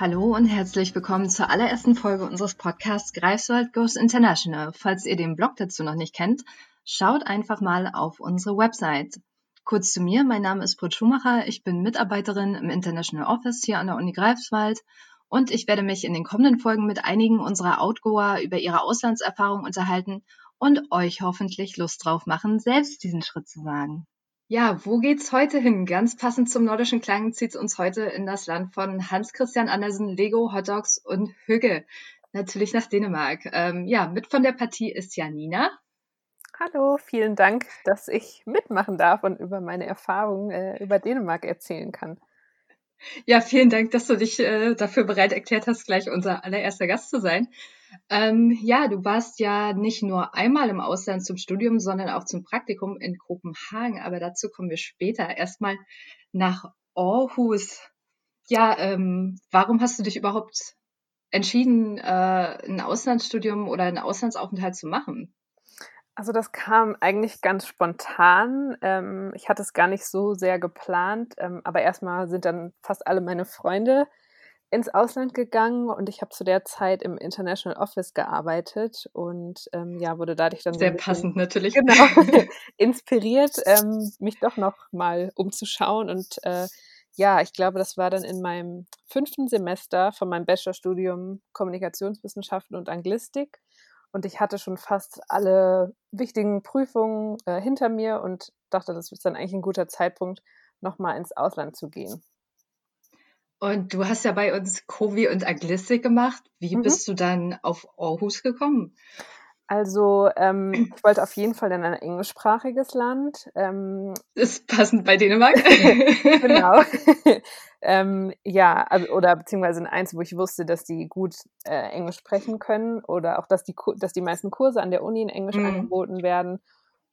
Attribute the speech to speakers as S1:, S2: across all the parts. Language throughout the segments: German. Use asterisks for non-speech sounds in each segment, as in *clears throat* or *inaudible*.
S1: Hallo und herzlich willkommen zur allerersten Folge unseres Podcasts Greifswald Goes International. Falls ihr den Blog dazu noch nicht kennt, schaut einfach mal auf unsere Website. Kurz zu mir, mein Name ist Britt Schumacher, ich bin Mitarbeiterin im International Office hier an der Uni Greifswald und ich werde mich in den kommenden Folgen mit einigen unserer Outgoer über ihre Auslandserfahrung unterhalten und euch hoffentlich Lust drauf machen, selbst diesen Schritt zu wagen. Ja, wo geht's heute hin? Ganz passend zum nordischen Klang zieht's uns heute in das Land von Hans Christian Andersen, Lego, Hotdogs und Hügge. Natürlich nach Dänemark. Ähm, ja, mit von der Partie ist Janina.
S2: Hallo, vielen Dank, dass ich mitmachen darf und über meine Erfahrungen äh, über Dänemark erzählen kann.
S1: Ja, vielen Dank, dass du dich äh, dafür bereit erklärt hast, gleich unser allererster Gast zu sein. Ähm, ja, du warst ja nicht nur einmal im Ausland zum Studium, sondern auch zum Praktikum in Kopenhagen. Aber dazu kommen wir später. Erstmal nach Aarhus. Ja, ähm, warum hast du dich überhaupt entschieden, äh, ein Auslandsstudium oder einen Auslandsaufenthalt zu machen?
S2: Also das kam eigentlich ganz spontan. Ähm, ich hatte es gar nicht so sehr geplant, ähm, aber erstmal sind dann fast alle meine Freunde ins Ausland gegangen und ich habe zu der Zeit im International Office gearbeitet und ähm, ja, wurde dadurch dann
S1: sehr so passend natürlich.
S2: genau *laughs* *laughs* inspiriert, ähm, mich doch noch mal umzuschauen. Und äh, ja, ich glaube, das war dann in meinem fünften Semester von meinem Bachelorstudium Kommunikationswissenschaften und Anglistik und ich hatte schon fast alle wichtigen Prüfungen äh, hinter mir und dachte, das ist dann eigentlich ein guter Zeitpunkt, nochmal ins Ausland zu gehen.
S1: Und du hast ja bei uns Kovi und Aglistik gemacht. Wie mhm. bist du dann auf Aarhus gekommen?
S2: Also ähm, ich wollte auf jeden Fall in ein englischsprachiges Land. Ähm,
S1: ist passend bei Dänemark. *laughs*
S2: genau. *laughs* ähm, ja, also, oder beziehungsweise in eins, wo ich wusste, dass die gut äh, Englisch sprechen können oder auch, dass die, dass die meisten Kurse an der Uni in Englisch mhm. angeboten werden.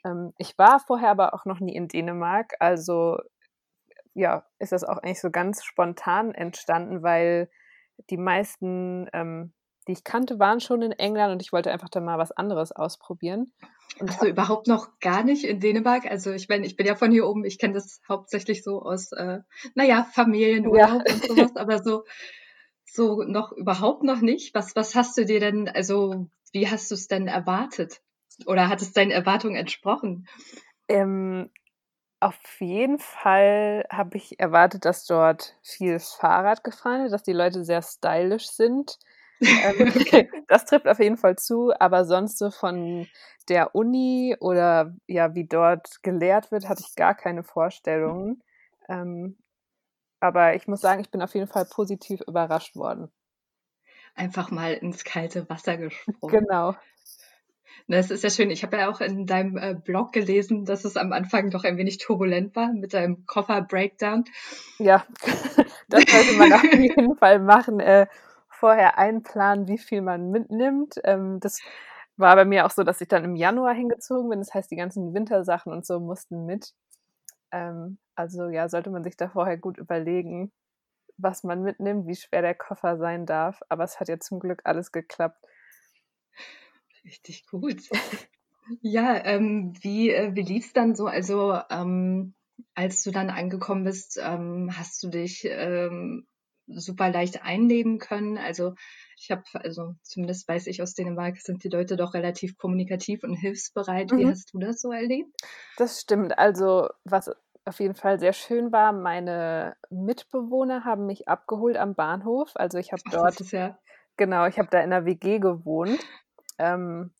S2: Ähm, ich war vorher aber auch noch nie in Dänemark, also ja, ist das auch eigentlich so ganz spontan entstanden, weil die meisten, ähm, die ich kannte, waren schon in England und ich wollte einfach dann mal was anderes ausprobieren.
S1: Und Hast du überhaupt noch gar nicht in Dänemark? Also ich meine, ich bin ja von hier oben, ich kenne das hauptsächlich so aus, äh, naja, Familienurlaub ja. und sowas, aber so, so noch überhaupt noch nicht. Was, was hast du dir denn, also wie hast du es denn erwartet? Oder hat es deinen Erwartungen entsprochen?
S2: Ähm, auf jeden Fall habe ich erwartet, dass dort viel Fahrrad gefahren wird, dass die Leute sehr stylisch sind. Ähm, *laughs* das trifft auf jeden Fall zu, aber sonst so von der Uni oder ja, wie dort gelehrt wird, hatte ich gar keine Vorstellungen. Ähm, aber ich muss sagen, ich bin auf jeden Fall positiv überrascht worden.
S1: Einfach mal ins kalte Wasser gesprungen.
S2: Genau.
S1: Das ist ja schön. Ich habe ja auch in deinem äh, Blog gelesen, dass es am Anfang doch ein wenig turbulent war mit deinem Koffer-Breakdown.
S2: Ja, *laughs* das sollte man auf *laughs* jeden Fall machen. Vorher einplanen, wie viel man mitnimmt. Ähm, das war bei mir auch so, dass ich dann im Januar hingezogen bin. Das heißt, die ganzen Wintersachen und so mussten mit. Ähm, also ja, sollte man sich da vorher gut überlegen, was man mitnimmt, wie schwer der Koffer sein darf. Aber es hat ja zum Glück alles geklappt.
S1: Richtig gut. *laughs* Ja, ähm, wie, äh, wie lief es dann so? Also, ähm, als du dann angekommen bist, ähm, hast du dich ähm, super leicht einleben können? Also, ich habe, also zumindest weiß ich aus Dänemark, sind die Leute doch relativ kommunikativ und hilfsbereit. Wie mhm. hast du das so erlebt?
S2: Das stimmt. Also, was auf jeden Fall sehr schön war, meine Mitbewohner haben mich abgeholt am Bahnhof. Also, ich habe *laughs* dort. Ja Genau, ich habe da in der WG gewohnt ähm,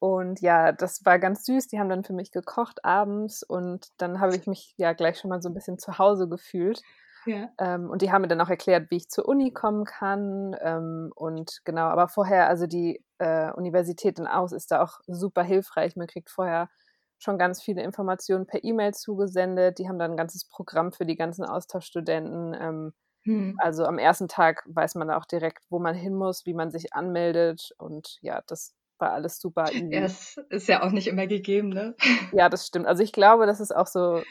S2: und ja, das war ganz süß. Die haben dann für mich gekocht abends und dann habe ich mich ja gleich schon mal so ein bisschen zu Hause gefühlt. Ja. Ähm, und die haben mir dann auch erklärt, wie ich zur Uni kommen kann. Ähm, und genau, aber vorher, also die äh, Universität in Aus ist da auch super hilfreich. Man kriegt vorher schon ganz viele Informationen per E-Mail zugesendet. Die haben dann ein ganzes Programm für die ganzen Austauschstudenten. Ähm, hm. Also am ersten Tag weiß man auch direkt, wo man hin muss, wie man sich anmeldet. Und ja, das war alles super
S1: easy. *laughs* Ja, es ist ja auch nicht immer gegeben, ne?
S2: Ja, das stimmt. Also ich glaube, das ist auch so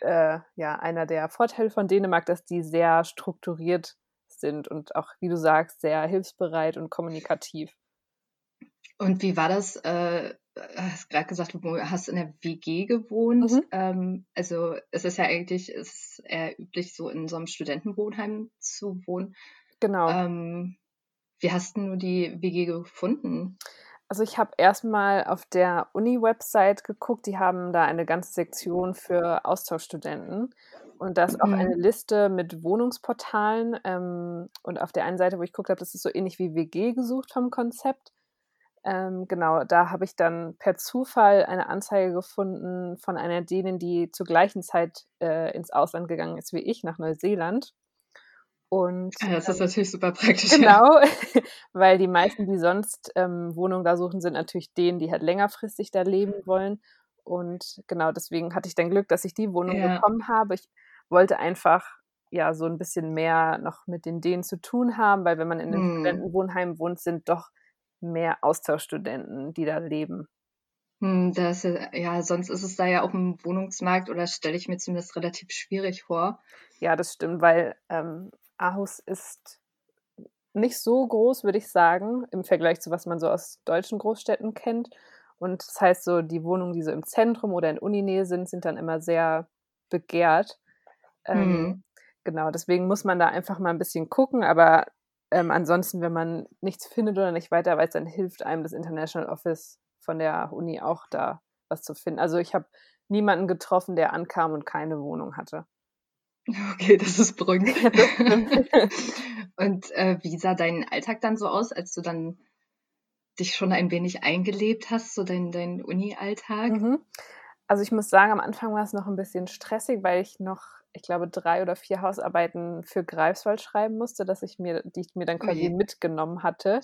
S2: äh, ja, einer der Vorteile von Dänemark, dass die sehr strukturiert sind und auch, wie du sagst, sehr hilfsbereit und kommunikativ.
S1: Und wie war das? Äh, hast gerade gesagt, du hast in der WG gewohnt. Mhm. Ähm, also es ist ja eigentlich es ist eher üblich, so in so einem Studentenwohnheim zu wohnen.
S2: Genau.
S1: Ähm, wie hast du die WG gefunden?
S2: Also ich habe erstmal auf der Uni-Website geguckt, die haben da eine ganze Sektion für Austauschstudenten und da ist auch eine
S1: Mhm.
S2: Liste mit Wohnungsportalen. Ähm, und auf der einen Seite, wo ich geguckt habe, das ist so ähnlich wie WG gesucht vom Konzept. Ähm, genau, da habe ich dann per Zufall eine Anzeige gefunden von einer Dänin, die zur gleichen Zeit äh, ins Ausland gegangen ist wie ich, nach Neuseeland. Und
S1: Ah, das ist
S2: ähm,
S1: natürlich super praktisch, ja.
S2: genau, *laughs* weil die meisten, die sonst ähm, Wohnungen da suchen, sind natürlich denen, die halt längerfristig da leben wollen. Und genau deswegen hatte ich dann Glück, dass ich die Wohnung
S1: Ja.
S2: bekommen habe. Ich wollte einfach ja so ein bisschen mehr noch mit den Dänen zu tun haben, weil wenn man in einem
S1: Mhm.
S2: Studentenwohnheim wohnt, sind doch mehr Austauschstudenten, die da leben.
S1: Hm, das, äh, ja, sonst ist es da ja auf dem Wohnungsmarkt oder stelle ich mir zumindest relativ schwierig vor.
S2: Ja, das stimmt, weil ähm, Aarhus ist nicht so groß, würde ich sagen, im Vergleich zu was man so aus deutschen Großstädten kennt. Und das heißt so, die Wohnungen, die so im Zentrum oder in Uninähe sind, sind dann immer sehr begehrt. Ähm,
S1: Mhm.
S2: genau, deswegen muss man da einfach mal ein bisschen gucken, aber ähm, ansonsten, wenn man nichts findet oder nicht weiter weiß, dann hilft einem das International Office von der Uni auch da was zu finden. Also ich habe niemanden getroffen, der ankam und keine Wohnung hatte. *laughs*
S1: Okay, das ist
S2: stimmt. *laughs*
S1: Und äh, wie sah dein Alltag dann so aus, als du dann dich schon ein wenig eingelebt hast, so dein, dein Uni-Alltag?
S2: Mhm. Also ich muss sagen, am Anfang war es noch ein bisschen stressig, weil ich noch, ich glaube, drei oder vier Hausarbeiten für Greifswald schreiben musste, dass ich mir, die ich mir dann
S1: Oh
S2: quasi
S1: je.
S2: mitgenommen hatte.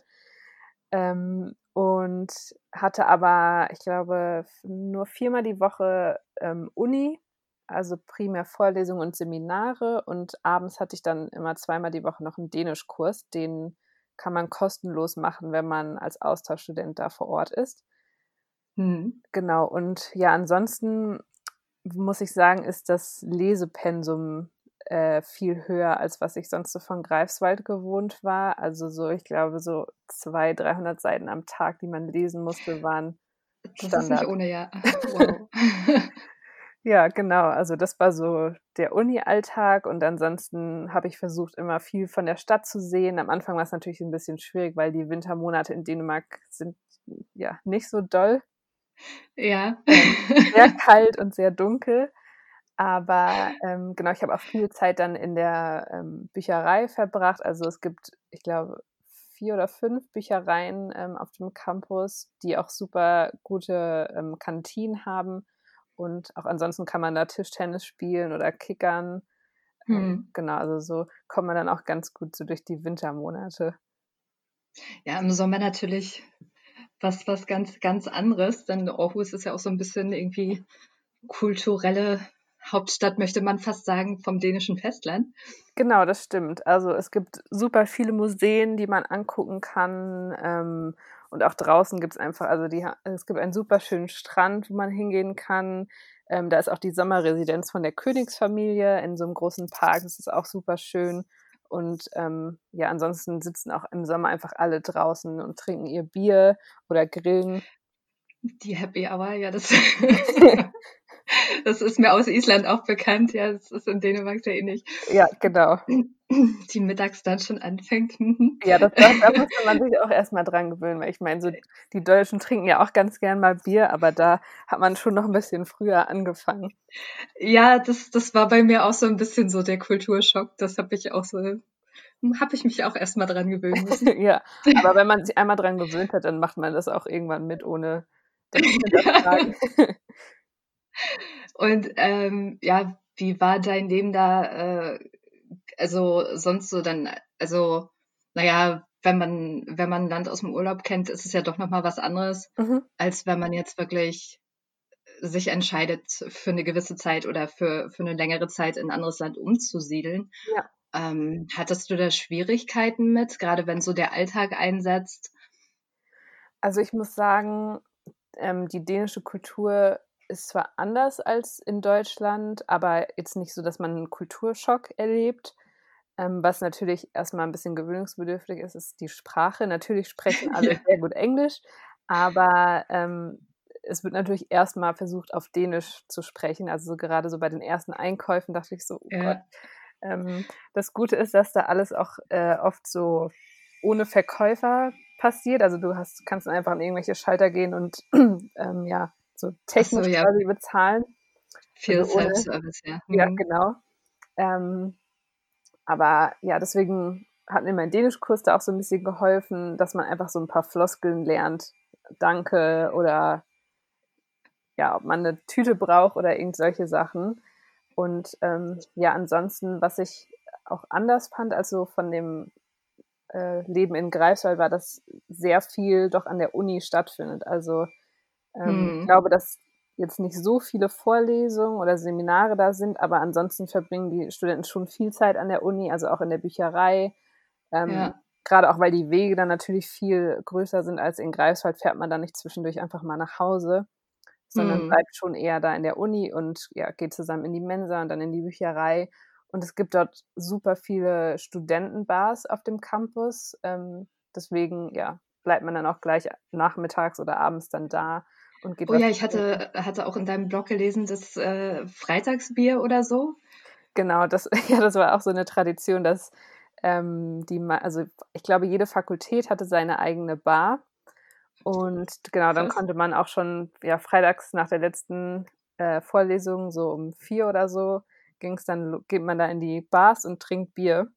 S2: Ähm, und hatte aber, ich glaube, nur viermal die Woche ähm, Uni, also primär Vorlesungen und Seminare. Und abends hatte ich dann immer zweimal die Woche noch einen Dänischkurs. Den kann man kostenlos machen, wenn man als Austauschstudent da vor Ort ist.
S1: Hm.
S2: Genau, und ja, ansonsten muss ich sagen, ist das Lesepensum äh, viel höher, als was ich sonst so von Greifswald gewohnt war. Also so, ich glaube, so 200, 300 Seiten am Tag, die man lesen musste, waren
S1: Das ist nicht
S2: Standard.
S1: ohne, ja. *laughs* Wow.
S2: Ja, genau. Also das war so der Uni-Alltag und ansonsten habe ich versucht, immer viel von der Stadt zu sehen. Am Anfang war es natürlich ein bisschen schwierig, weil die Wintermonate in Dänemark sind ja nicht so doll.
S1: Ja.
S2: Ähm, sehr *laughs* kalt und sehr dunkel. Aber ähm, genau, ich habe auch viel Zeit dann in der ähm, Bücherei verbracht. Also es gibt, ich glaube, vier oder fünf Büchereien ähm, auf dem Campus, die auch super gute ähm, Kantinen haben. Und auch ansonsten kann man da Tischtennis spielen oder kickern. Ähm,
S1: Hm.
S2: genau, also so kommt man dann auch ganz gut so durch die Wintermonate.
S1: Ja, im Sommer natürlich was, was ganz, ganz anderes, denn Aarhus ist ja auch so ein bisschen irgendwie kulturelle Hauptstadt, möchte man fast sagen, vom dänischen Festland.
S2: Genau, das stimmt. Also es gibt super viele Museen, die man angucken kann. Ähm, und auch draußen gibt es einfach, also die, es gibt einen super schönen Strand, wo man hingehen kann. Ähm, da ist auch die Sommerresidenz von der Königsfamilie in so einem großen Park. Das ist auch super schön. Und ähm, ja, ansonsten sitzen auch im Sommer einfach alle draußen und trinken ihr Bier oder grillen.
S1: Die Happy Hour, ja, das, *laughs* *laughs* das ist mir aus Island auch bekannt. Ja, das ist in Dänemark sehr ähnlich.
S2: Ja, genau.
S1: Die mittags dann schon anfängt.
S2: Ja, das, das, da musste man sich auch erstmal dran gewöhnen, weil ich meine, so die Deutschen trinken ja auch ganz gern mal Bier, aber da hat man schon noch ein bisschen früher angefangen.
S1: Ja, das, das war bei mir auch so ein bisschen so der Kulturschock. Das habe ich auch so, habe ich mich auch erstmal dran gewöhnen müssen. *laughs*
S2: ja, aber wenn man sich einmal dran gewöhnt hat, dann macht man das auch irgendwann mit, ohne *laughs* das zu.
S1: Und ähm, ja, wie war dein Leben da? Äh, also sonst so dann, also naja, wenn man wenn man ein Land aus dem Urlaub kennt, ist es ja doch noch mal was anderes,
S2: mhm.
S1: als wenn man jetzt wirklich sich entscheidet, für eine gewisse Zeit oder für für eine längere Zeit in ein anderes Land umzusiedeln.
S2: Ja.
S1: Ähm, hattest du da Schwierigkeiten mit, gerade wenn so der Alltag einsetzt?
S2: Also ich muss sagen, ähm, die dänische Kultur ist zwar anders als in Deutschland, aber jetzt nicht so, dass man einen Kulturschock erlebt. Ähm, was natürlich erstmal ein bisschen gewöhnungsbedürftig ist, ist die Sprache. Natürlich sprechen alle *laughs*
S1: Ja.
S2: sehr gut Englisch, aber ähm, es wird natürlich erstmal versucht, auf Dänisch zu sprechen. Also so gerade so bei den ersten Einkäufen dachte ich so, oh
S1: Ja.
S2: Gott, Ähm, das Gute ist, dass da alles auch äh, oft so ohne Verkäufer passiert. Also du hast, kannst einfach an irgendwelche Schalter gehen und *clears throat* ähm, ja, so technisch so, ja. quasi bezahlen.
S1: Viel also Self-Service, ja.
S2: Mhm. Ja, genau. Ähm, aber ja, deswegen hat mir mein Dänischkurs da auch so ein bisschen geholfen, dass man einfach so ein paar Floskeln lernt. Danke oder ja, ob man eine Tüte braucht oder irgend solche Sachen. Und ähm, ja, ansonsten, was ich auch anders fand, also von dem äh, Leben in Greifswald, war, dass sehr viel doch an der Uni stattfindet. Also ähm, hm. ich glaube, dass jetzt nicht so viele Vorlesungen oder Seminare da sind, aber ansonsten verbringen die Studenten schon viel Zeit an der Uni, also auch in der Bücherei. Ähm, ja. Gerade auch, weil die Wege dann natürlich viel größer sind als in Greifswald, fährt man dann nicht zwischendurch einfach mal nach Hause sondern mhm. bleibt schon eher da in der Uni und ja, geht zusammen in die Mensa und dann in die Bücherei. Und es gibt dort super viele Studentenbars auf dem Campus. Ähm, deswegen, ja, bleibt man dann auch gleich nachmittags oder abends dann da und geht.
S1: Oh ja, ich hatte, hatte auch in deinem Blog gelesen, das äh, Freitagsbier oder so.
S2: Genau, das, *laughs* ja, das war auch so eine Tradition, dass ähm, die, also ich glaube, jede Fakultät hatte seine eigene Bar und genau, dann konnte man auch schon, ja, freitags nach der letzten äh, Vorlesung, so um vier oder so, ging es dann, geht man da in die Bars und trinkt Bier.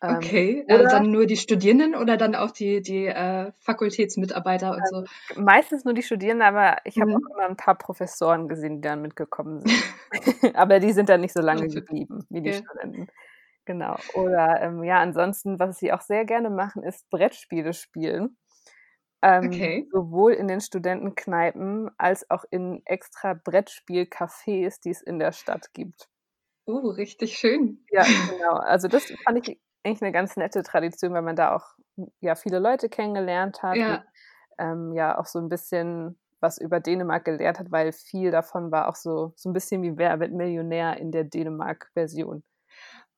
S1: Ähm, okay, äh, dann nur die Studierenden oder dann auch die, die äh, Fakultätsmitarbeiter und so?
S2: Ähm, meistens nur die Studierenden, aber ich habe mhm. auch immer ein paar Professoren gesehen, die dann mitgekommen *laughs* sind. *laughs* aber die sind dann nicht so lange geblieben wie die okay. Studenten. Genau. Oder ähm, ja, ansonsten, was sie auch sehr gerne machen, ist Brettspiele spielen. Ähm, okay. Sowohl in den Studentenkneipen als auch in extra Brettspielcafés, die es in der Stadt gibt.
S1: Oh, richtig schön.
S2: Ja, genau. Also das fand ich eigentlich eine ganz nette Tradition, weil man da auch ja viele Leute kennengelernt hat. Ja. Und, ähm, ja, auch so ein bisschen was über Dänemark gelernt hat, weil viel davon war auch so, so ein bisschen wie Wer wird Millionär in der Dänemark-Version.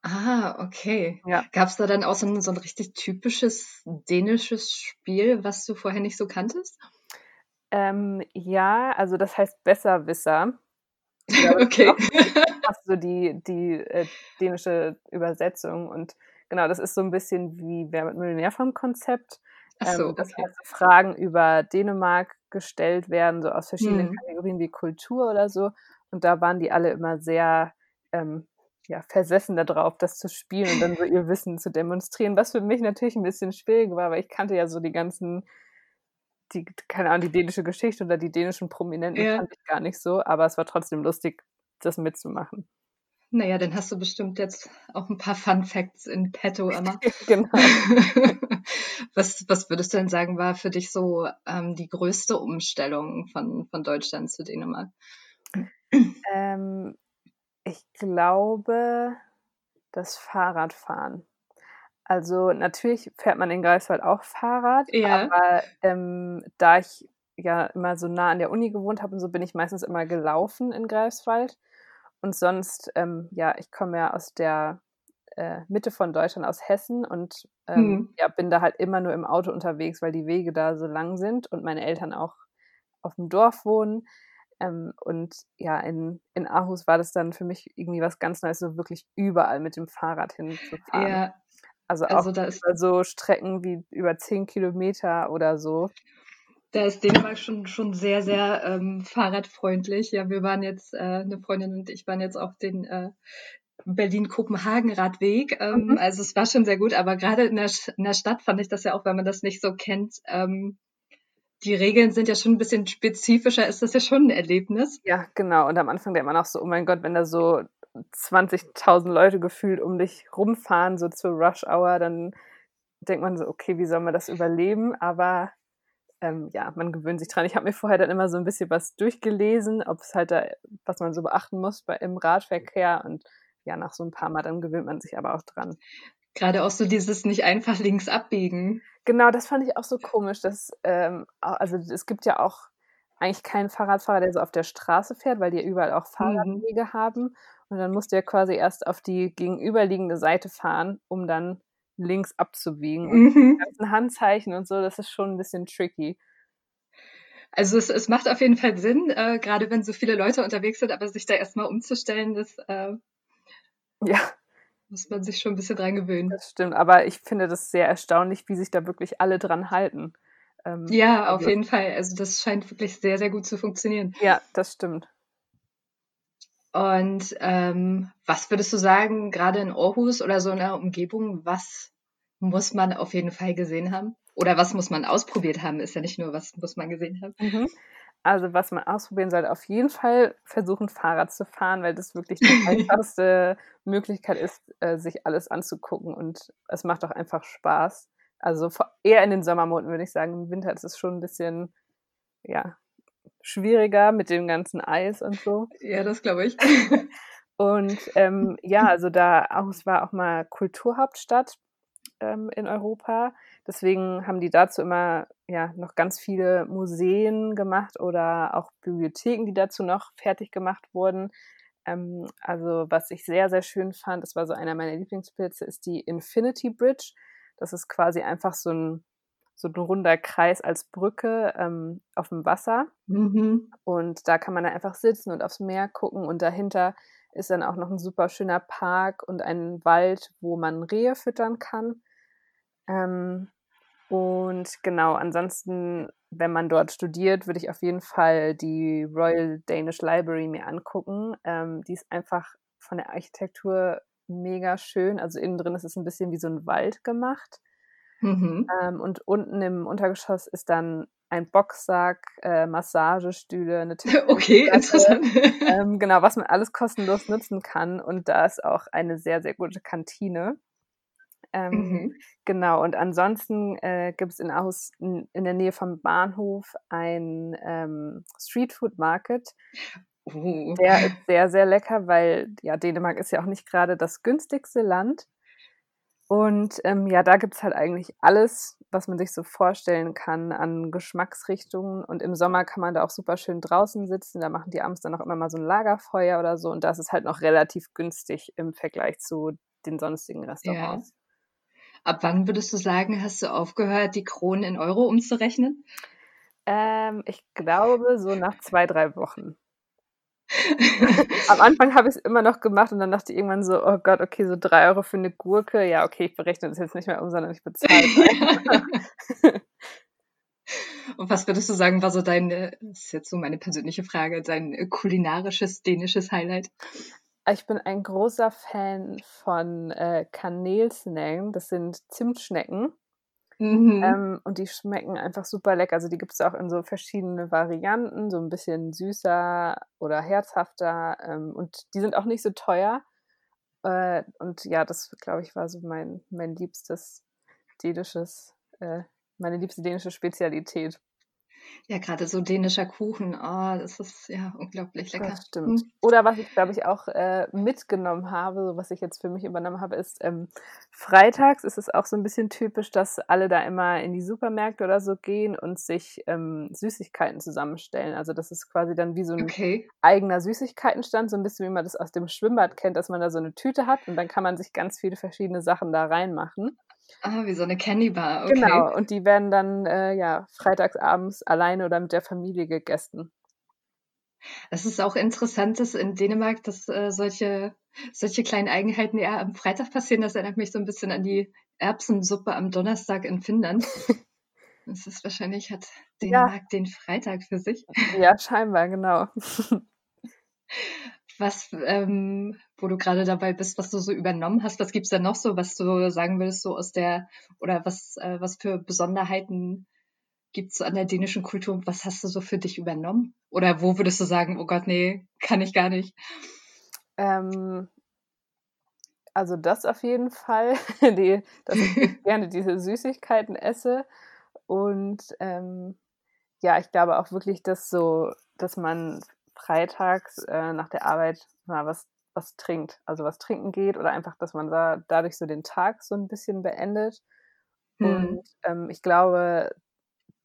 S1: Ah, okay. Ja. Gab es da dann auch so ein, so ein richtig typisches dänisches Spiel, was du vorher nicht so kanntest?
S2: Ähm, ja, also das heißt Besserwisser.
S1: Glaube, *laughs* okay.
S2: Hast du die, die äh, dänische Übersetzung und genau, das ist so ein bisschen wie Wer mit Millionär vom Konzept. Ach so, ähm, das okay. heißt, Fragen über Dänemark gestellt werden, so aus verschiedenen hm. Kategorien wie Kultur oder so. Und da waren die alle immer sehr ähm, ja, versessen darauf, das zu spielen und dann so ihr Wissen zu demonstrieren, was für mich natürlich ein bisschen schwierig war, weil ich kannte ja so die ganzen, die, keine Ahnung, die dänische Geschichte oder die dänischen Prominenten ja. kannte ich gar nicht so, aber es war trotzdem lustig, das mitzumachen.
S1: Naja, dann hast du bestimmt jetzt auch ein paar Fun Facts in petto, Emma. *laughs*
S2: genau. *laughs*
S1: was, was würdest du denn sagen, war für dich so ähm, die größte Umstellung von, von Deutschland zu Dänemark?
S2: Ähm, ich glaube, das Fahrradfahren. Also natürlich fährt man in Greifswald auch Fahrrad, ja. aber ähm, da ich ja immer so nah an der Uni gewohnt habe und so bin ich meistens immer gelaufen in Greifswald. Und sonst, ähm, ja, ich komme ja aus der äh, Mitte von Deutschland, aus Hessen und ähm, hm. ja, bin da halt immer nur im Auto unterwegs, weil die Wege da so lang sind und meine Eltern auch auf dem Dorf wohnen. Ähm, und ja, in, in Aarhus war das dann für mich irgendwie was ganz Neues, so wirklich überall mit dem Fahrrad hinzufahren. Ja, also, also auch da ist, so Strecken wie über zehn Kilometer oder so.
S1: Da ist Dänemark schon, schon sehr, sehr ähm, fahrradfreundlich. Ja, wir waren jetzt, äh, eine Freundin und ich waren jetzt auf den äh, Berlin-Kopenhagen-Radweg. Ähm, mhm. Also es war schon sehr gut, aber gerade in der, in der Stadt fand ich das ja auch, wenn man das nicht so kennt, ähm, die Regeln sind ja schon ein bisschen spezifischer, ist das ja schon ein Erlebnis.
S2: Ja, genau. Und am Anfang denkt man auch so, oh mein Gott, wenn da so 20.000 Leute gefühlt um dich rumfahren, so zur Rush Hour, dann denkt man so, okay, wie soll man das überleben? Aber ähm, ja, man gewöhnt sich dran. Ich habe mir vorher dann immer so ein bisschen was durchgelesen, ob es halt da, was man so beachten muss bei, im Radverkehr und ja, nach so ein paar Mal, dann gewöhnt man sich aber auch dran.
S1: Gerade auch so dieses nicht einfach links abbiegen.
S2: Genau, das fand ich auch so komisch. Dass, ähm, also es gibt ja auch eigentlich keinen Fahrradfahrer, der so auf der Straße fährt, weil die ja überall auch mhm. Fahrradwege mhm. haben. Und dann musst du ja quasi erst auf die gegenüberliegende Seite fahren, um dann links abzubiegen. Und mhm. die ganzen Handzeichen und so, das ist schon ein bisschen tricky.
S1: Also es, es macht auf jeden Fall Sinn, äh, gerade wenn so viele Leute unterwegs sind, aber sich da erstmal umzustellen, das äh,
S2: ja.
S1: muss man sich schon ein bisschen dran gewöhnen.
S2: Das stimmt, aber ich finde das sehr erstaunlich, wie sich da wirklich alle dran halten.
S1: Ähm, ja, auf also jeden Fall. Also das scheint wirklich sehr, sehr gut zu funktionieren.
S2: Ja, das stimmt.
S1: Und ähm, was würdest du sagen, gerade in Aarhus oder so in der Umgebung, was muss man auf jeden Fall gesehen haben? Oder was muss man ausprobiert haben? Ist ja nicht nur, was muss man gesehen haben.
S2: Mhm. Also was man ausprobieren sollte, auf jeden Fall versuchen, Fahrrad zu fahren, weil das wirklich die *laughs* einfachste Möglichkeit ist, äh, sich alles anzugucken und es macht auch einfach Spaß. Also eher in den Sommermonaten würde ich sagen. Im Winter ist es schon ein bisschen, ja, schwieriger mit dem ganzen Eis und so.
S1: Ja, das glaube ich. *laughs*
S2: und ähm, ja, also da auch, es war auch mal Kulturhauptstadt ähm, in Europa. Deswegen haben die dazu immer ja noch ganz viele Museen gemacht oder auch Bibliotheken, die dazu noch fertig gemacht wurden. Ähm, also was ich sehr, sehr schön fand, das war so einer meiner Lieblingsplätze, ist die Infinity Bridge. Das ist quasi einfach so ein, so ein runder Kreis als Brücke ähm, auf dem Wasser. Mhm. Und da kann man dann einfach sitzen und aufs Meer gucken. Und dahinter ist dann auch noch ein super schöner Park und ein Wald, wo man Rehe füttern kann. Ähm, und genau, ansonsten, wenn man dort studiert, würde ich auf jeden Fall die Royal Danish Library mir angucken. Ähm, die ist einfach von der Architektur mega schön. Also innen drin ist es ein bisschen wie so ein Wald gemacht. Mhm. Ähm, und unten im Untergeschoss ist dann ein Boxsack, äh, Massagestühle, eine *laughs*
S1: Okay, interessant.
S2: ähm, genau, was man alles kostenlos nutzen kann. Und da ist auch eine sehr, sehr gute Kantine. Ähm, mhm. Genau, und ansonsten äh, gibt es in Aarhus in, in, der Nähe vom Bahnhof ein ähm, Streetfood Market. Uh. Der ist sehr, sehr lecker, weil ja, Dänemark ist ja auch nicht gerade das günstigste Land. Und ähm, ja, da gibt es halt eigentlich alles, was man sich so vorstellen kann an Geschmacksrichtungen. Und im Sommer kann man da auch super schön draußen sitzen. Da machen die abends dann auch immer mal so ein Lagerfeuer oder so. Und das ist halt noch relativ günstig im Vergleich zu den sonstigen Restaurants. Ja.
S1: Ab wann würdest du sagen, hast du aufgehört, die Kronen in Euro umzurechnen?
S2: Ähm, ich glaube, so nach zwei, drei Wochen. Am Anfang habe ich es immer noch gemacht und dann dachte ich irgendwann so, oh Gott, okay, so drei Euro für eine Gurke. Ja, okay, ich berechne das jetzt nicht mehr um, sondern ich bezahle
S1: Und was würdest du sagen, war so dein, das ist jetzt so meine persönliche Frage, dein kulinarisches dänisches Highlight?
S2: Ich bin ein großer Fan von äh, Kanelsnellen. Das sind Zimtschnecken. Mhm. Ähm, und die schmecken einfach super lecker. Also die gibt es auch in so verschiedene Varianten, so ein bisschen süßer oder herzhafter. Ähm, und die sind auch nicht so teuer. Äh, und ja, das, glaube ich, war so mein, mein liebstes dänisches, äh, meine liebste dänische Spezialität.
S1: Ja, gerade so dänischer Kuchen, oh, das ist ja unglaublich lecker.
S2: Das stimmt. Hm. Oder was ich, glaube ich, auch äh, mitgenommen habe, so was ich jetzt für mich übernommen habe, ist, ähm, freitags ist es auch so ein bisschen typisch, dass alle da immer in die Supermärkte oder so gehen und sich ähm, Süßigkeiten zusammenstellen. Also das ist quasi dann wie so ein okay. eigener Süßigkeitenstand, so ein bisschen wie man das aus dem Schwimmbad kennt, dass man da so eine Tüte hat und dann kann man sich ganz viele verschiedene Sachen da reinmachen.
S1: Ah, wie so eine Candy Bar, okay.
S2: Genau, und die werden dann äh, ja freitagsabends alleine oder mit der Familie gegessen.
S1: Es ist auch interessant, dass in Dänemark, dass äh, solche, solche kleinen Eigenheiten eher am Freitag passieren. Das erinnert mich so ein bisschen an die Erbsensuppe am Donnerstag in Finnland. *laughs* Das ist wahrscheinlich, hat Dänemark ja. den Freitag für sich.
S2: Ja, scheinbar, genau.
S1: was, ähm, wo du gerade dabei bist, was du so übernommen hast, was gibt es da noch so, was du sagen würdest, so aus der, oder was, äh, was für Besonderheiten gibt es an der dänischen Kultur was hast du so für dich übernommen? Oder wo würdest du sagen, oh Gott, nee, kann ich gar nicht?
S2: Ähm, also das auf jeden Fall, *laughs* die, dass ich *laughs* gerne diese Süßigkeiten esse. Und ähm, ja, ich glaube auch wirklich, dass so, dass man freitags äh, nach der Arbeit mal was, was trinkt. Also was trinken geht oder einfach, dass man da dadurch so den Tag so ein bisschen beendet. Mhm. Und ähm, ich glaube,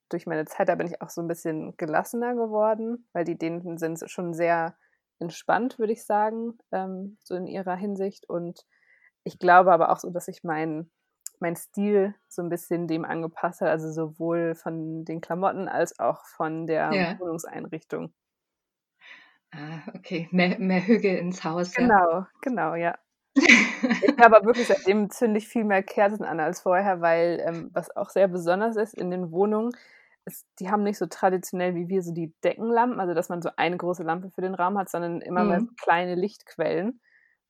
S2: durch meine Zeit, da bin ich auch so ein bisschen gelassener geworden, weil die Dänen sind schon sehr entspannt, würde ich sagen, ähm, so in ihrer Hinsicht. Und ich glaube aber auch so, dass ich meinen mein Stil so ein bisschen dem angepasst hat, also sowohl von den Klamotten als auch von der ja. Wohnungseinrichtung.
S1: Ah, okay. Mehr, mehr Hügel ins Haus.
S2: Genau, ja. genau, *laughs* ja. ich habe aber wirklich seitdem ziemlich viel mehr Kerzen an als vorher, weil ähm, was auch sehr besonders ist in den Wohnungen, ist, die haben nicht so traditionell wie wir so die Deckenlampen, also dass man so eine große Lampe für den Raum hat, sondern immer mhm. mehr kleine Lichtquellen.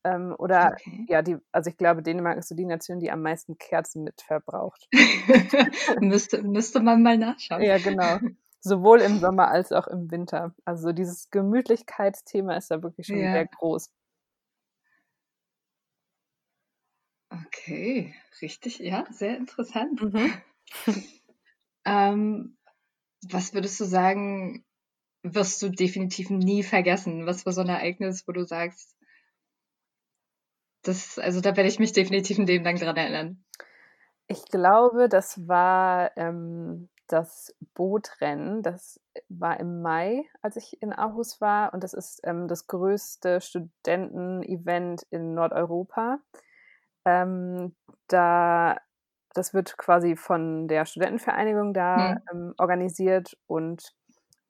S2: Ähm, oder okay. ja, die, also ich glaube, Dänemark ist so die Nation, die am meisten Kerzen mit verbraucht. *laughs*
S1: müsste, müsste man mal nachschauen.
S2: Ja, genau. Sowohl im Sommer als auch im Winter. Also dieses Gemütlichkeitsthema ist da wirklich schon ja. sehr groß.
S1: Okay, richtig, ja, sehr interessant. Mhm. *laughs* ähm, was würdest du sagen, wirst du definitiv nie vergessen? Was war so ein Ereignis, wo du sagst, das, also da werde ich mich definitiv in dem lang dran erinnern.
S2: Ich glaube, das war ähm, das Bootrennen. Das war im Mai, als ich in Aarhus war. Und das ist ähm, das größte Studentenevent in Nordeuropa. Ähm, da, das wird quasi von der Studentenvereinigung da hm. organisiert und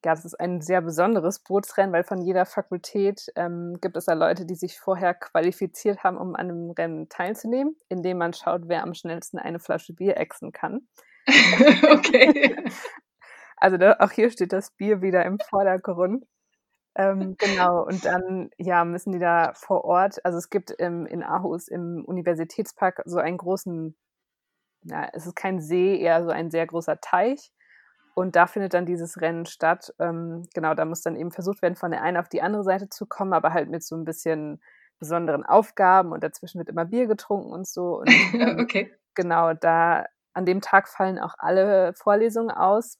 S2: ja, das ist ein sehr besonderes Bootsrennen, weil von jeder Fakultät ähm, gibt es da Leute, die sich vorher qualifiziert haben, um an einem Rennen teilzunehmen, indem man schaut, wer am schnellsten eine Flasche Bier exen kann. *laughs* okay. Also da, auch hier steht das Bier wieder im Vordergrund. Ähm, genau, und dann ja, müssen die da vor Ort, also es gibt im, in Aarhus im Universitätspark so einen großen, ja, es ist kein See, eher so ein sehr großer Teich. Und da findet dann dieses Rennen statt. Ähm, genau, da muss dann eben versucht werden, von der einen auf die andere Seite zu kommen, aber halt mit so ein bisschen besonderen Aufgaben und dazwischen wird immer Bier getrunken und so. Und, *laughs* ähm, okay. Genau, da an dem Tag fallen auch alle Vorlesungen aus,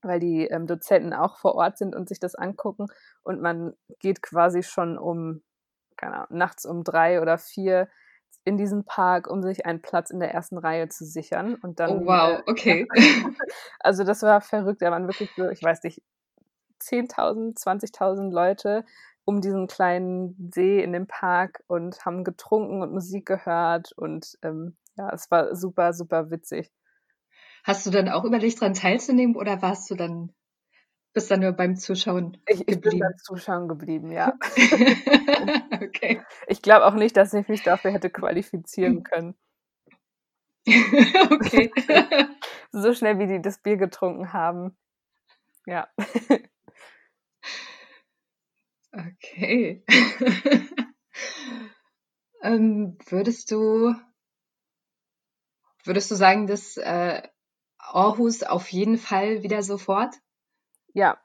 S2: weil die ähm, Dozenten auch vor Ort sind und sich das angucken. Und man geht quasi schon um, keine Ahnung, nachts um drei oder vier in diesen Park, um sich einen Platz in der ersten Reihe zu sichern. Und dann,
S1: oh wow, äh, *laughs* okay. *laughs*
S2: also das war verrückt. Da waren wirklich so, ich weiß nicht, 10.000, 20.000 Leute um diesen kleinen See in dem Park und haben getrunken und Musik gehört. Und ähm, ja, es war super, super witzig.
S1: Hast du dann auch überlegt, daran teilzunehmen oder warst du dann bist dann nur beim Zuschauen
S2: ich, geblieben? Ich bin beim Zuschauen geblieben, ja. *laughs* okay. Ich glaube auch nicht, dass ich mich dafür hätte qualifizieren *laughs* können. okay. *laughs* so schnell, wie die das Bier getrunken haben. Ja.
S1: Okay. ähm, würdest du würdest du sagen, dass äh, Aarhus auf jeden Fall wieder sofort
S2: ja,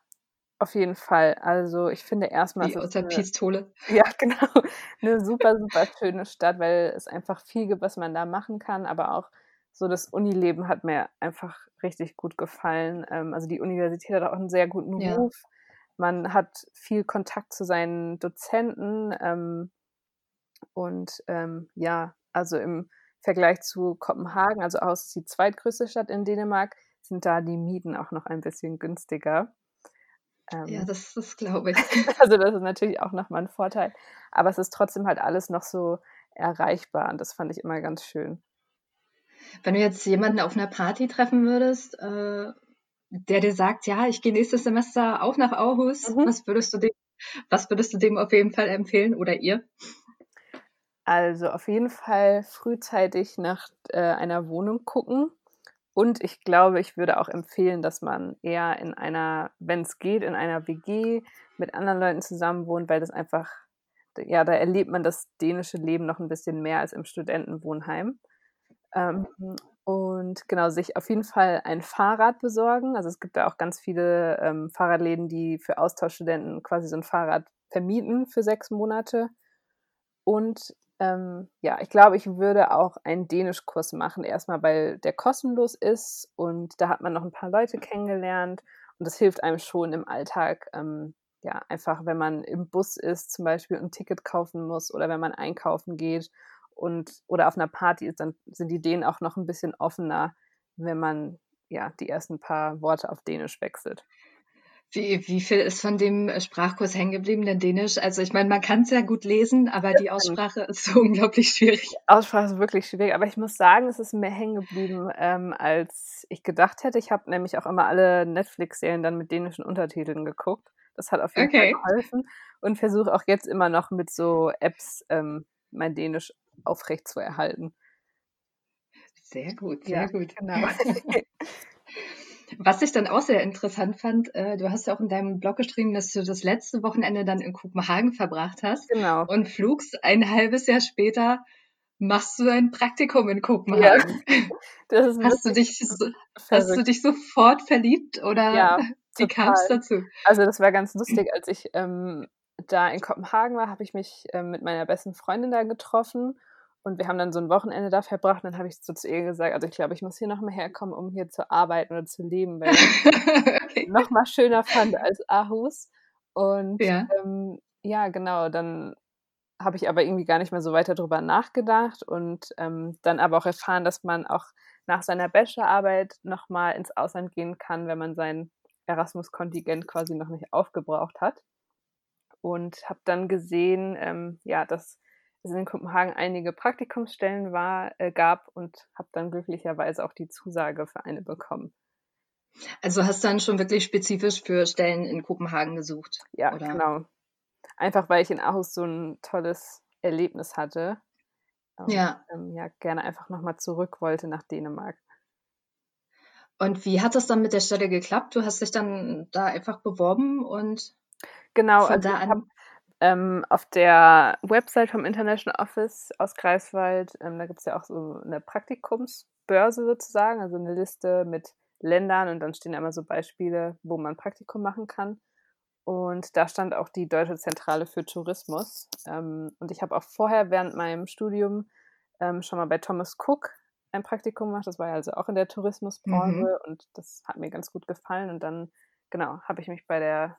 S2: auf jeden Fall. Also ich finde erstmal.
S1: Wie aus der Pistole.
S2: Ja, genau. Eine super, super schöne Stadt, weil es einfach viel gibt, was man da machen kann, aber auch so das Unileben hat mir einfach richtig gut gefallen. Ähm, also die Universität hat auch einen sehr guten ja. Ruf. Man hat viel Kontakt zu seinen Dozenten. Ähm, und ähm, ja, also im Vergleich zu Kopenhagen, also aus die zweitgrößte Stadt in Dänemark, sind da die Mieten auch noch ein bisschen günstiger.
S1: Ähm, ja, das, das glaube ich. *laughs*
S2: also das ist natürlich auch nochmal ein Vorteil. Aber es ist trotzdem halt alles noch so erreichbar und das fand ich immer ganz schön.
S1: Wenn du jetzt jemanden auf einer Party treffen würdest, äh, der dir sagt, ja, ich gehe nächstes Semester auch nach Aarhus, mhm. was würdest du dem, was würdest du dem auf jeden Fall empfehlen oder ihr?
S2: Also auf jeden Fall frühzeitig nach äh, einer Wohnung gucken und ich glaube, ich würde auch empfehlen, dass man eher in einer, wenn es geht, in einer WG mit anderen Leuten zusammen wohnt, weil das einfach, ja, da erlebt man das dänische Leben noch ein bisschen mehr als im Studentenwohnheim. Ähm, und genau, sich auf jeden Fall ein Fahrrad besorgen. Also es gibt da auch ganz viele ähm, Fahrradläden, die für Austauschstudenten quasi so ein Fahrrad vermieten für sechs Monate. Und ähm, ja, ich glaube, ich würde auch einen Dänischkurs machen. Erstmal, weil der kostenlos ist und da hat man noch ein paar Leute kennengelernt und das hilft einem schon im Alltag. Ähm, ja, einfach, wenn man im Bus ist, zum Beispiel ein Ticket kaufen muss oder wenn man einkaufen geht und oder auf einer Party ist, dann sind die Dänen auch noch ein bisschen offener, wenn man ja die ersten paar Worte auf Dänisch wechselt.
S1: Wie, wie viel ist von dem äh, Sprachkurs hängen geblieben, denn Dänisch? Also ich meine, man kann es ja gut lesen, aber die Aussprache ist so *laughs* unglaublich schwierig. Die
S2: Aussprache ist wirklich schwierig, aber ich muss sagen, es ist mehr hängen geblieben, ähm, als ich gedacht hätte. Ich habe nämlich auch immer alle Netflix-Serien dann mit dänischen Untertiteln geguckt. Das hat auf jeden okay. Fall geholfen und versuche auch jetzt immer noch mit so Apps ähm, mein Dänisch aufrecht zu erhalten.
S1: Sehr gut, sehr ja, gut. Genau. *laughs* *laughs* Was ich dann auch sehr interessant fand, äh, du hast ja auch in deinem Blog geschrieben, dass du das letzte Wochenende dann in Kopenhagen verbracht hast.
S2: Genau.
S1: Und flugst ein halbes Jahr später machst du ein Praktikum in Kopenhagen. Ja, *laughs* hast, du dich, hast du dich sofort verliebt oder ja, wie kam es dazu?
S2: Also das war ganz lustig, als ich ähm, da in Kopenhagen war, habe ich mich ähm, mit meiner besten Freundin da getroffen und wir haben dann so ein Wochenende da verbracht. Und dann habe ich so zu ihr gesagt, also ich glaube, ich muss hier nochmal herkommen, um hier zu arbeiten oder zu leben, weil ich *laughs* okay. noch mal schöner fand als Aarhus. Und ja, ähm, ja genau, dann habe ich aber irgendwie gar nicht mehr so weiter drüber nachgedacht und ähm, dann aber auch erfahren, dass man auch nach seiner Bachelorarbeit nochmal ins Ausland gehen kann, wenn man sein Erasmus-Kontingent quasi noch nicht aufgebraucht hat. Und habe dann gesehen, ähm, ja, dass es in Kopenhagen einige Praktikumsstellen war, äh, gab und habe dann glücklicherweise auch die Zusage für eine bekommen.
S1: Also hast du dann schon wirklich spezifisch für Stellen in Kopenhagen gesucht?
S2: Ja, oder? genau. Einfach weil ich in Aarhus so ein tolles Erlebnis hatte.
S1: Und, ja.
S2: Ähm, ja, gerne einfach nochmal zurück wollte nach Dänemark.
S1: Und wie hat das dann mit der Stelle geklappt? Du hast dich dann da einfach beworben und
S2: genau, also da habe ähm, auf der Website vom International Office aus Greifswald, ähm, da gibt es ja auch so eine Praktikumsbörse sozusagen, also eine Liste mit Ländern und dann stehen immer so Beispiele, wo man Praktikum machen kann. Und da stand auch die Deutsche Zentrale für Tourismus. Ähm, und ich habe auch vorher während meinem Studium ähm, schon mal bei Thomas Cook ein Praktikum gemacht. Das war ja also auch in der Tourismusbranche mhm. und das hat mir ganz gut gefallen. Und dann, genau, habe ich mich bei der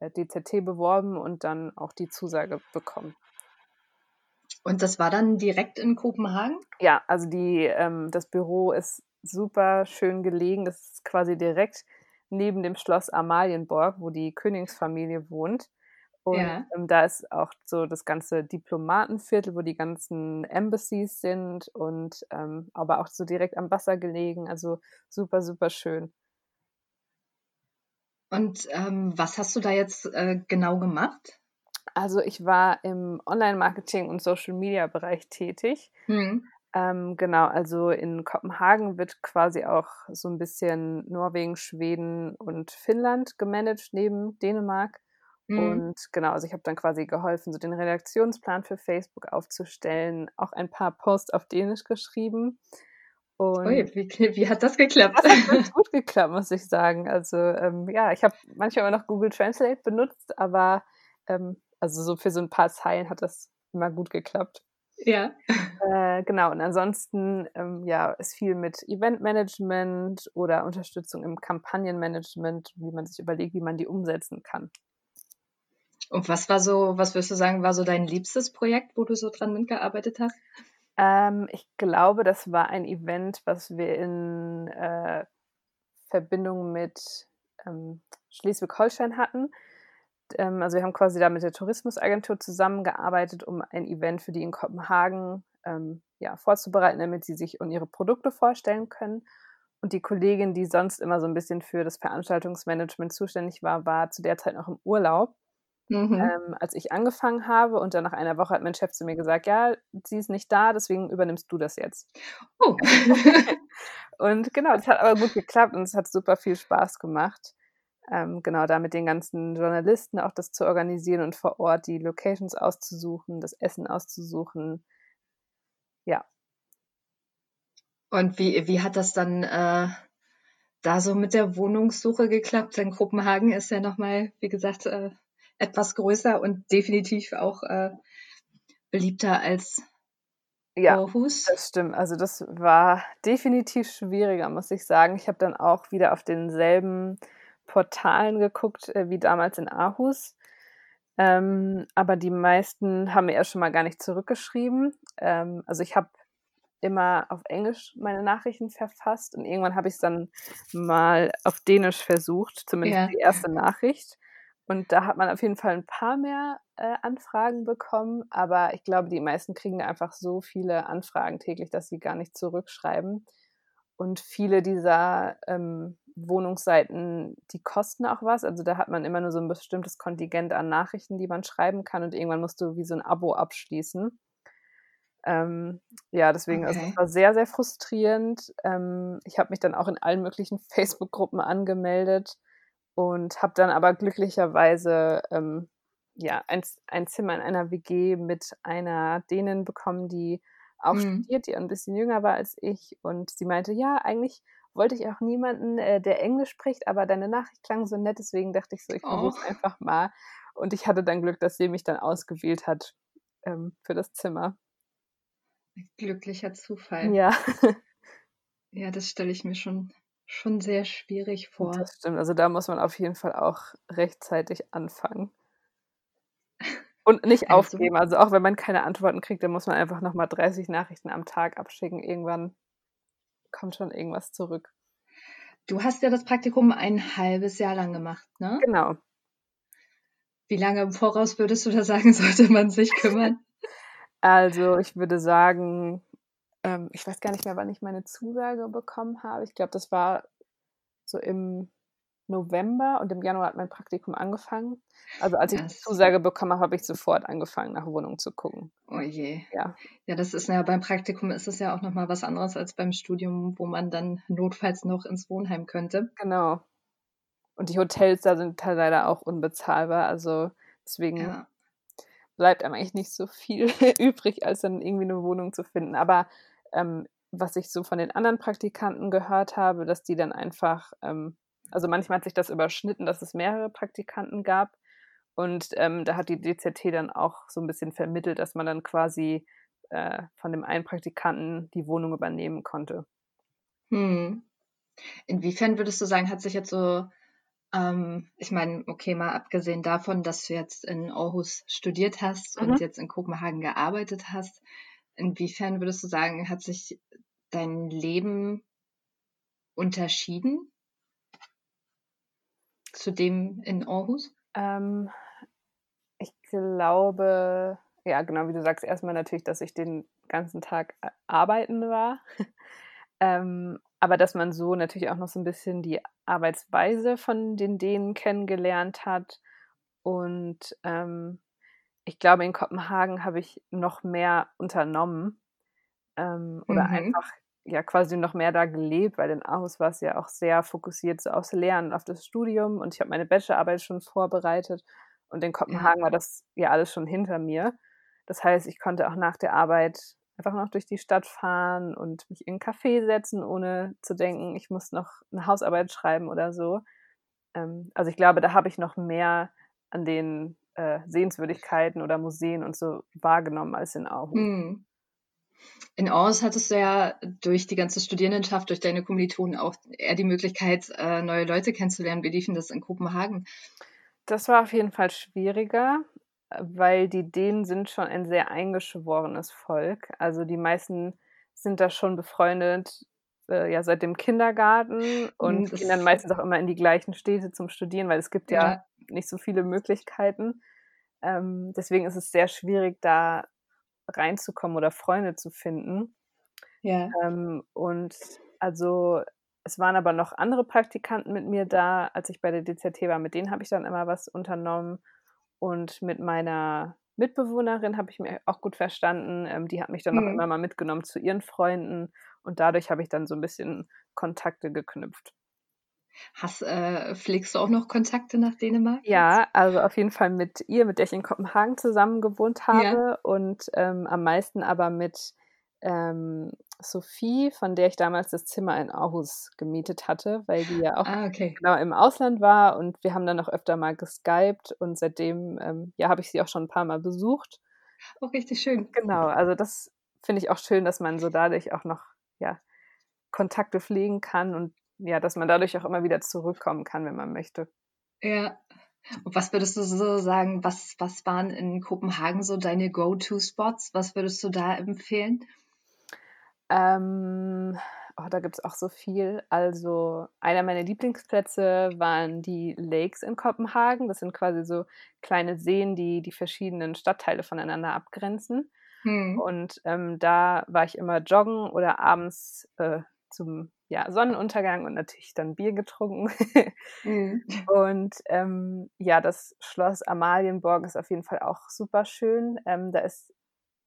S2: DZT beworben und dann auch die Zusage bekommen.
S1: Und das war dann direkt in Kopenhagen?
S2: Ja, also die, ähm, das Büro ist super schön gelegen. Das ist quasi direkt neben dem Schloss Amalienborg, wo die Königsfamilie wohnt. Und ja. ähm, da ist auch so das ganze Diplomatenviertel, wo die ganzen Embassies sind und ähm, aber auch so direkt am Wasser gelegen. Also super, super schön.
S1: Und ähm, was hast du da jetzt äh, genau gemacht?
S2: Also ich war im Online-Marketing und Social-Media-Bereich tätig. Mhm. Ähm, genau, also in Kopenhagen wird quasi auch so ein bisschen Norwegen, Schweden und Finnland gemanagt neben Dänemark. Mhm. Und genau, also ich habe dann quasi geholfen, so den Redaktionsplan für Facebook aufzustellen, auch ein paar Posts auf Dänisch geschrieben.
S1: Und Ui, wie, wie, hat das geklappt?
S2: Das hat *laughs* ganz gut geklappt, muss ich sagen. Also ähm, ja, ich habe manchmal immer noch Google Translate benutzt, aber ähm, also so für so ein paar Zeilen hat das immer gut geklappt.
S1: Ja.
S2: Äh, genau, und ansonsten ähm, ja, ist viel mit Eventmanagement oder Unterstützung im Kampagnenmanagement, wie man sich überlegt, wie man die umsetzen kann.
S1: Und was war so, was würdest du sagen, war so dein liebstes Projekt, wo du so dran mitgearbeitet hast?
S2: Ähm, ich glaube, das war ein Event, was wir in äh, Verbindung mit ähm, Schleswig-Holstein hatten ähm, also wir haben quasi da mit der Tourismusagentur zusammengearbeitet, um ein Event für die in Kopenhagen ähm, ja, vorzubereiten, damit sie sich und ihre Produkte vorstellen können. Und die Kollegin, die sonst immer so ein bisschen für das Veranstaltungsmanagement zuständig war, war zu der Zeit noch im Urlaub. Mhm. Ähm, als ich angefangen habe und dann nach einer Woche hat mein Chef zu mir gesagt, ja, sie ist nicht da, deswegen übernimmst du das jetzt.
S1: Oh. *laughs*
S2: und genau, das hat aber gut geklappt und es hat super viel Spaß gemacht ähm, genau da mit den ganzen Journalisten auch das zu organisieren und vor Ort die Locations auszusuchen, das Essen auszusuchen. Ja.
S1: Und wie, wie hat das dann äh, da so mit der Wohnungssuche geklappt? Denn Kopenhagen ist ja nochmal, wie gesagt, äh, etwas größer und definitiv auch äh, beliebter als
S2: ja, Aarhus. Das stimmt. Also das war definitiv schwieriger, muss ich sagen. Ich habe dann auch wieder auf denselben Portalen geguckt, äh, wie damals in Aarhus. Ähm, aber die meisten haben mir erst schon mal gar nicht zurückgeschrieben. Ähm, also ich habe immer auf Englisch meine Nachrichten verfasst und irgendwann habe ich es dann mal auf Dänisch versucht, zumindest ja. die erste Nachricht. Und da hat man auf jeden Fall ein paar mehr äh, Anfragen bekommen, aber ich glaube, die meisten kriegen einfach so viele Anfragen täglich, dass sie gar nicht zurückschreiben. Und viele dieser ähm, Wohnungsseiten, die kosten auch was. Also da hat man immer nur so ein bestimmtes Kontingent an Nachrichten, die man schreiben kann und irgendwann musst du wie so ein Abo abschließen. Ähm, ja, deswegen, okay. also es war sehr, sehr frustrierend. Ähm, ich habe mich dann auch in allen möglichen *laughs* Facebook-Gruppen angemeldet und habe dann aber glücklicherweise ähm, ja, ein, ein Zimmer in einer WG mit einer Dänen bekommen, die auch mhm. studiert, die ein bisschen jünger war als ich. Und sie meinte, ja, eigentlich wollte ich auch niemanden, äh, der Englisch spricht, aber deine Nachricht klang so nett, deswegen dachte ich so, ich versuche es oh. einfach mal. Und ich hatte dann Glück, dass sie mich dann ausgewählt hat ähm, für das Zimmer.
S1: Glücklicher Zufall.
S2: Ja. *laughs*
S1: ja, das stelle ich mir schon, schon sehr schwierig vor.
S2: Das stimmt. Also da muss man auf jeden Fall auch rechtzeitig anfangen. Und nicht *laughs* also. aufgeben. Also auch wenn man keine Antworten kriegt, dann muss man einfach nochmal 30 Nachrichten am Tag abschicken. Irgendwann kommt schon irgendwas zurück.
S1: Du hast ja das Praktikum ein halbes Jahr lang gemacht, ne?
S2: Genau.
S1: Wie lange im Voraus würdest du da sagen, *laughs* sollte man sich kümmern?
S2: Also ich würde sagen, ähm, ich weiß gar nicht mehr, wann ich meine Zusage bekommen habe. Ich glaube, das war so im November und im Januar hat mein Praktikum angefangen. Also als ich die Zusage bekommen habe, habe ich sofort angefangen, nach Wohnungen zu gucken.
S1: Oh je.
S2: Ja.
S1: Ja, das ist ja beim Praktikum ist es ja auch nochmal was anderes als beim Studium, wo man dann notfalls noch ins Wohnheim könnte.
S2: Genau. Und die Hotels da sind halt leider auch unbezahlbar. Also deswegen ja. bleibt einem eigentlich nicht so viel *laughs* übrig, als dann irgendwie eine Wohnung zu finden. Aber ähm, was ich so von den anderen Praktikanten gehört habe, dass die dann einfach ähm, also manchmal hat sich das überschnitten, dass es mehrere Praktikanten gab. Und ähm, da hat die DZT dann auch so ein bisschen vermittelt, dass man dann quasi äh, von dem einen Praktikanten die Wohnung übernehmen konnte.
S1: Hm. Inwiefern würdest du sagen, hat sich jetzt so, ähm, ich meine, okay, mal abgesehen davon, dass du jetzt in Aarhus studiert hast mhm. und jetzt in Kopenhagen gearbeitet hast, inwiefern würdest du sagen, hat sich dein Leben unterschieden zu dem in Aarhus?
S2: Ähm, ich glaube, ja, genau wie du sagst, erstmal natürlich, dass ich den ganzen Tag arbeiten war. *laughs* ähm, aber dass man so natürlich auch noch so ein bisschen die Arbeitsweise von den Dänen kennengelernt hat. Und ähm, ich glaube, in Kopenhagen habe ich noch mehr unternommen ähm, oder mhm. einfach ja quasi noch mehr da gelebt, weil in Aarhus war es ja auch sehr fokussiert so aufs Lernen, auf das Studium und ich habe meine Bachelorarbeit schon vorbereitet und in Kopenhagen ja. war das ja alles schon hinter mir. Das heißt, ich konnte auch nach der Arbeit einfach noch durch die Stadt fahren und mich in einen Café setzen, ohne zu denken, ich muss noch eine Hausarbeit schreiben oder so. Ähm, also ich glaube, da habe ich noch mehr an den äh, Sehenswürdigkeiten oder Museen und so wahrgenommen als in Aarhus. Mhm.
S1: In Aarhus hattest du ja durch die ganze Studierendenschaft, durch deine Kommilitonen auch eher die Möglichkeit, äh, neue Leute kennenzulernen. Wie lief denn das in Kopenhagen?
S2: Das war auf jeden Fall schwieriger, weil die Dänen sind schon ein sehr eingeschworenes Volk. Also die meisten sind da schon befreundet, äh, ja, seit dem Kindergarten und das gehen dann meistens auch immer in die gleichen Städte zum Studieren, weil es gibt ja, ja nicht so viele Möglichkeiten. Ähm, deswegen ist es sehr schwierig, da reinzukommen oder Freunde zu finden.
S1: Ja.
S2: Ähm, und also es waren aber noch andere Praktikanten mit mir da, als ich bei der DZT war. Mit denen habe ich dann immer was unternommen. Und mit meiner Mitbewohnerin habe ich mir auch gut verstanden. Ähm, die hat mich dann mhm. auch immer mal mitgenommen zu ihren Freunden. Und dadurch habe ich dann so ein bisschen Kontakte geknüpft.
S1: Hast, äh, pflegst du auch noch Kontakte nach Dänemark?
S2: Ja, also auf jeden Fall mit ihr, mit der ich in Kopenhagen zusammen gewohnt habe ja. und ähm, am meisten aber mit ähm, Sophie, von der ich damals das Zimmer in Aarhus gemietet hatte, weil die ja auch
S1: ah, okay.
S2: genau im Ausland war und wir haben dann auch öfter mal geskypt und seitdem ähm, ja habe ich sie auch schon ein paar Mal besucht.
S1: Auch oh, richtig schön.
S2: Genau, also das finde ich auch schön, dass man so dadurch auch noch ja Kontakte pflegen kann und ja, dass man dadurch auch immer wieder zurückkommen kann, wenn man möchte.
S1: Ja. Und was würdest du so sagen, was, was waren in Kopenhagen so deine Go-To-Spots? Was würdest du da empfehlen?
S2: Ähm, oh, da gibt es auch so viel. Also einer meiner Lieblingsplätze waren die Lakes in Kopenhagen. Das sind quasi so kleine Seen, die die verschiedenen Stadtteile voneinander abgrenzen. Hm. Und ähm, da war ich immer joggen oder abends äh, zum ja, Sonnenuntergang und natürlich dann Bier getrunken. mhm. *laughs* Und ähm, ja, das Schloss Amalienborg ist auf jeden Fall auch super schön. Ähm, da ist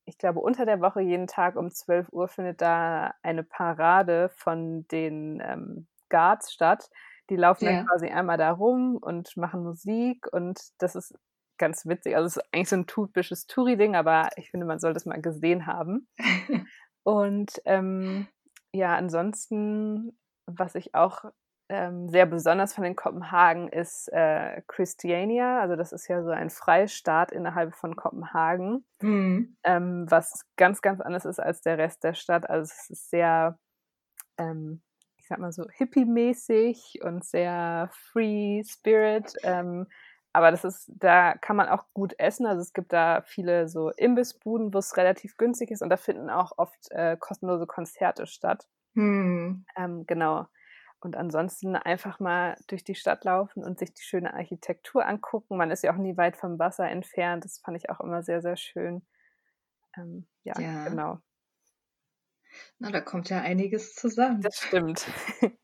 S2: ich glaube, unter der Woche jeden Tag um 12 Uhr findet da eine Parade von den ähm, Guards statt. Die laufen ja. dann quasi einmal da rum und machen Musik und das ist ganz witzig. Also es ist eigentlich so ein typisches Touri-Ding, aber ich finde, man soll das mal gesehen haben. *laughs* und ähm, ja, ansonsten, was ich auch ähm, sehr besonders von den Kopenhagen ist äh, Christiania. Also das ist ja so ein Freistaat innerhalb von Kopenhagen, mhm. ähm, was ganz, ganz anders ist als der Rest der Stadt. Also es ist sehr, ähm, ich sag mal so, hippie-mäßig und sehr free spirit. Ähm, aber das ist, da kann man auch gut essen. Also es gibt da viele so Imbissbuden, wo es relativ günstig ist und da finden auch oft äh, kostenlose Konzerte statt. Hm. Ähm, genau. Und ansonsten einfach mal durch die Stadt laufen und sich die schöne Architektur angucken. Man ist ja auch nie weit vom Wasser entfernt. Das fand ich auch immer sehr, sehr schön. Ähm, ja, ja, genau.
S1: Na, da kommt ja einiges zusammen.
S2: Das stimmt. *laughs*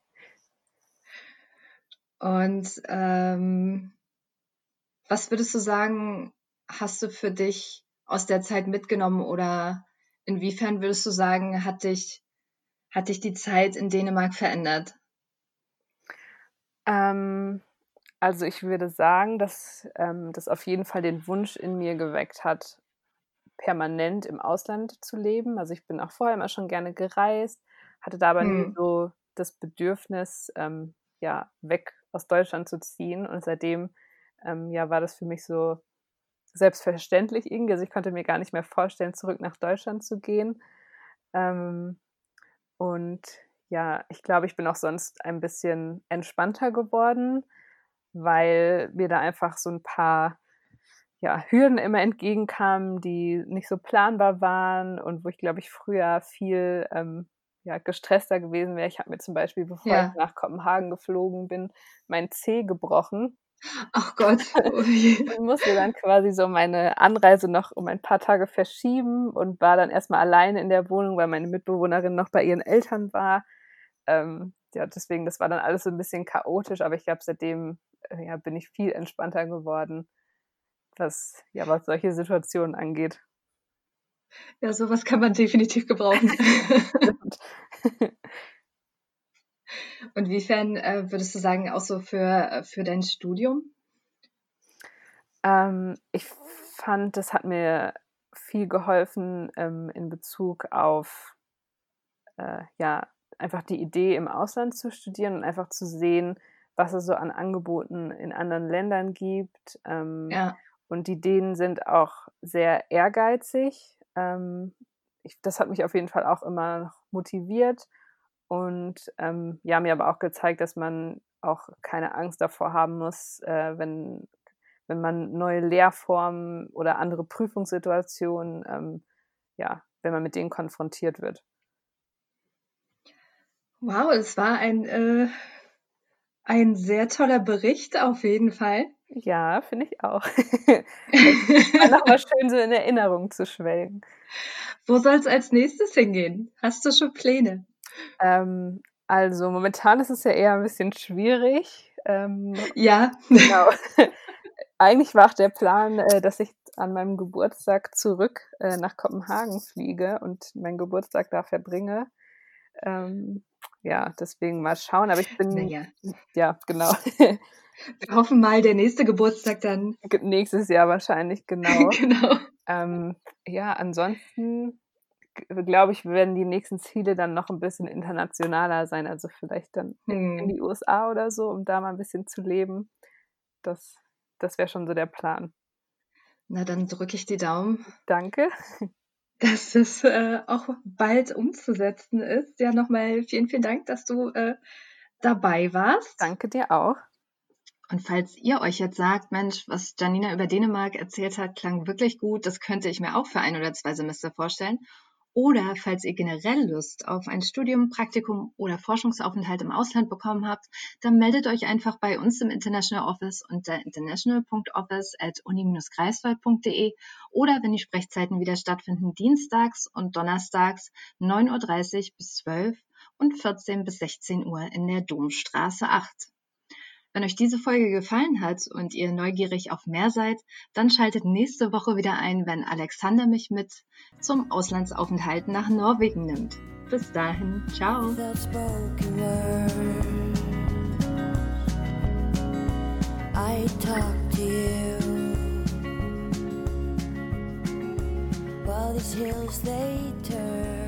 S1: und ähm, was würdest du sagen, hast du für dich aus der Zeit mitgenommen oder inwiefern würdest du sagen, hat dich, hat dich die Zeit in Dänemark verändert?
S2: Ähm, also ich würde sagen, dass ähm, das auf jeden Fall den Wunsch in mir geweckt hat, permanent im Ausland zu leben. Also ich bin auch vorher immer schon gerne gereist, hatte da aber hm. nie so das Bedürfnis, ähm, ja, weg aus Deutschland zu ziehen. Und seitdem ähm, ja, war das für mich so selbstverständlich irgendwie. Also ich konnte mir gar nicht mehr vorstellen, zurück nach Deutschland zu gehen. Ähm, und ja, ich glaube, ich bin auch sonst ein bisschen entspannter geworden, weil mir da einfach so ein paar ja, Hürden immer entgegenkamen, die nicht so planbar waren und wo ich, glaube ich, früher viel ähm, ja, gestresster gewesen wäre. Ich habe mir zum Beispiel, bevor ja. ich nach Kopenhagen geflogen bin, mein Zeh gebrochen.
S1: Ach Gott. *laughs*
S2: ich musste dann quasi so meine Anreise noch um ein paar Tage verschieben und war dann erstmal alleine in der Wohnung, weil meine Mitbewohnerin noch bei ihren Eltern war. Ähm, ja, deswegen, das war dann alles so ein bisschen chaotisch, aber ich glaube, seitdem äh, ja, bin ich viel entspannter geworden, was, ja, was solche Situationen angeht.
S1: Ja, sowas kann man definitiv gebrauchen. *laughs* *laughs* Und inwiefern äh, würdest du sagen, auch so für, äh, für dein Studium?
S2: Ähm, ich fand, das hat mir viel geholfen ähm, in Bezug auf äh, ja, einfach die Idee, im Ausland zu studieren und einfach zu sehen, was es so an Angeboten in anderen Ländern gibt. Ähm, ja. Und die Ideen sind auch sehr ehrgeizig. Ähm, ich, das hat mich auf jeden Fall auch immer noch motiviert und ähm, ja, mir aber auch gezeigt, dass man auch keine Angst davor haben muss, äh, wenn, wenn man neue Lehrformen oder andere Prüfungssituationen, ähm, ja, wenn man mit denen konfrontiert wird.
S1: Wow, es war ein, äh, ein sehr toller Bericht auf jeden Fall.
S2: Ja, finde ich auch. *laughs* *laughs* war nochmal schön so in Erinnerung zu schwelgen.
S1: Wo soll es als nächstes hingehen? Hast du schon Pläne?
S2: Ähm, also momentan ist es ja eher ein bisschen schwierig. Ähm,
S1: ja.
S2: Genau. *laughs* Eigentlich war auch der Plan, äh, dass ich an meinem Geburtstag zurück äh, nach Kopenhagen fliege und meinen Geburtstag da verbringe. Ähm, ja, deswegen mal schauen. Aber ich bin.
S1: Ja,
S2: ja genau. *laughs*
S1: Wir hoffen mal, der nächste Geburtstag dann.
S2: Nächstes Jahr wahrscheinlich, genau. *laughs*
S1: genau.
S2: Ähm, ja, ansonsten glaube ich, werden die nächsten Ziele dann noch ein bisschen internationaler sein. Also vielleicht dann hm. in die USA oder so, um da mal ein bisschen zu leben. Das, das wäre schon so der Plan.
S1: Na, dann drücke ich die Daumen.
S2: Danke. *laughs*
S1: Dass es äh, auch bald umzusetzen ist. Ja, nochmal vielen, vielen Dank, dass du äh, dabei warst.
S2: Danke dir auch.
S1: Und falls ihr euch jetzt sagt, Mensch, was Janina über Dänemark erzählt hat, klang wirklich gut, das könnte ich mir auch für ein oder zwei Semester vorstellen oder falls ihr generell Lust auf ein Studium, Praktikum oder Forschungsaufenthalt im Ausland bekommen habt, dann meldet euch einfach bei uns im International Office unter international.office at uni-greifswald.de oder wenn die Sprechzeiten wieder stattfinden, dienstags und donnerstags 9.30 Uhr bis 12 und 14 bis 16 Uhr in der Domstraße 8. Wenn euch diese Folge gefallen hat und ihr neugierig auf mehr seid, dann schaltet nächste Woche wieder ein, wenn Alexander mich mit zum Auslandsaufenthalt nach Norwegen nimmt. Bis dahin, ciao. While these hills they turn